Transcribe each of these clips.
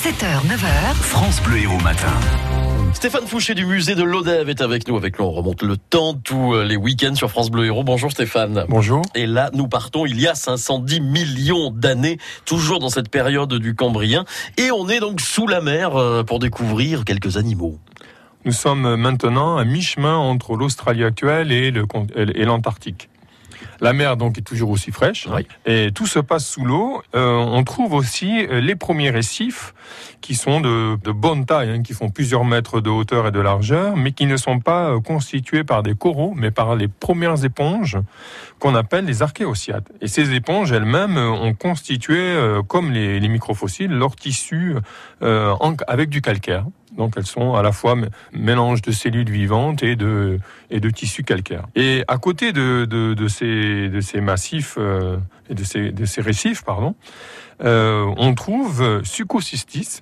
7h, 9h. France Bleu Héros Matin. Stéphane Fouché du musée de l'Odève est avec nous. Avec nous, on remonte le temps, tous les week-ends sur France Bleu Héros. Bonjour Stéphane. Bonjour. Et là, nous partons il y a 510 millions d'années, toujours dans cette période du Cambrien. Et on est donc sous la mer euh, pour découvrir quelques animaux. Nous sommes maintenant à mi-chemin entre l'Australie actuelle et le- et l'Antarctique. La mer donc est toujours aussi fraîche Oui. et tout se passe sous l'eau. Euh, on trouve aussi euh, les premiers récifs qui sont de, de bonne taille, hein, qui font plusieurs mètres de hauteur et de largeur, mais qui ne sont pas euh, constitués par des coraux, mais par les premières éponges qu'on appelle les archéocyates. Et ces éponges elles-mêmes ont constitué, euh, comme les, les microfossiles, leur tissu euh, en- avec du calcaire. Donc elles sont à la fois mélange de cellules vivantes et de, et de tissus calcaires. Et à côté de, de, de ces, de ces massifs euh, et de ces, de ces récifs, pardon, euh, on trouve Suchocystis.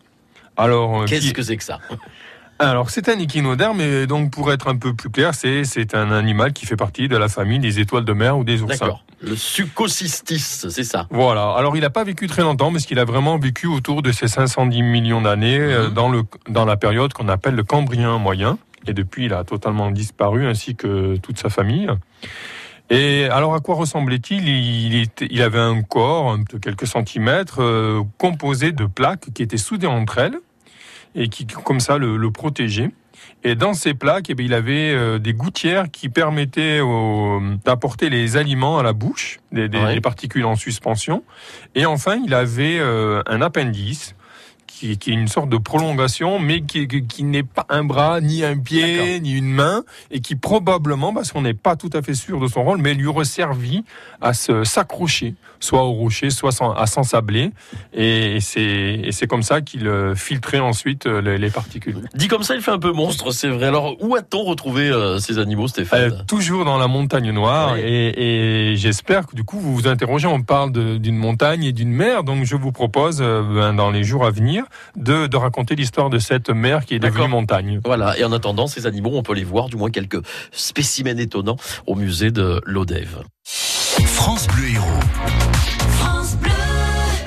Alors, euh, Qu'est-ce qui- que c'est que ça alors c'est un échinoderme, mais donc pour être un peu plus clair, c'est un animal qui fait partie de la famille des étoiles de mer ou des oursins. D'accord. Le succocystis, c'est ça. Voilà. Alors, il n'a pas vécu très longtemps, parce qu'il a vraiment vécu autour de ces 510 millions d'années Mhm. dans le dans la période qu'on appelle le Cambrien moyen. Et depuis, il a totalement disparu, ainsi que toute sa famille. Et alors, à quoi ressemblait-il? Il, il avait un corps de quelques centimètres, euh, composé de plaques qui étaient soudées entre elles et qui, comme ça, le, le protégeaient. Et dans ces plaques, eh bien, il avait euh, des gouttières qui permettaient d'apporter les aliments à la bouche, des, des- Ouais. des particules en suspension. Et enfin, il avait euh, un appendice qui, qui est une sorte de prolongation, mais qui, qui- qui n'est pas un bras, ni un pied, ni une main, et qui probablement, parce qu'on n'est pas tout à fait sûr de son rôle, mais lui aurait servi à s'accrocher, soit au rocher, soit sans- à s'ensabler. Et, et c'est comme ça qu'il euh, filtrait ensuite euh, les, les particules. Dit comme ça, il fait un peu monstre, c'est vrai. Alors, où a-t-on retrouvé euh, ces animaux, Euh, Stéphane toujours dans la montagne noire Oui. et, et j'espère que du coup vous vous interrogez, on parle d'une montagne et d'une mer, donc je vous propose euh, ben, dans les jours à venir de, de raconter l'histoire de cette mer qui est devenue montagne. Voilà, et en attendant, ces animaux, on peut les voir, du moins quelques spécimens étonnants, au musée de l'Odève. France Bleu Héros.